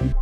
Bye.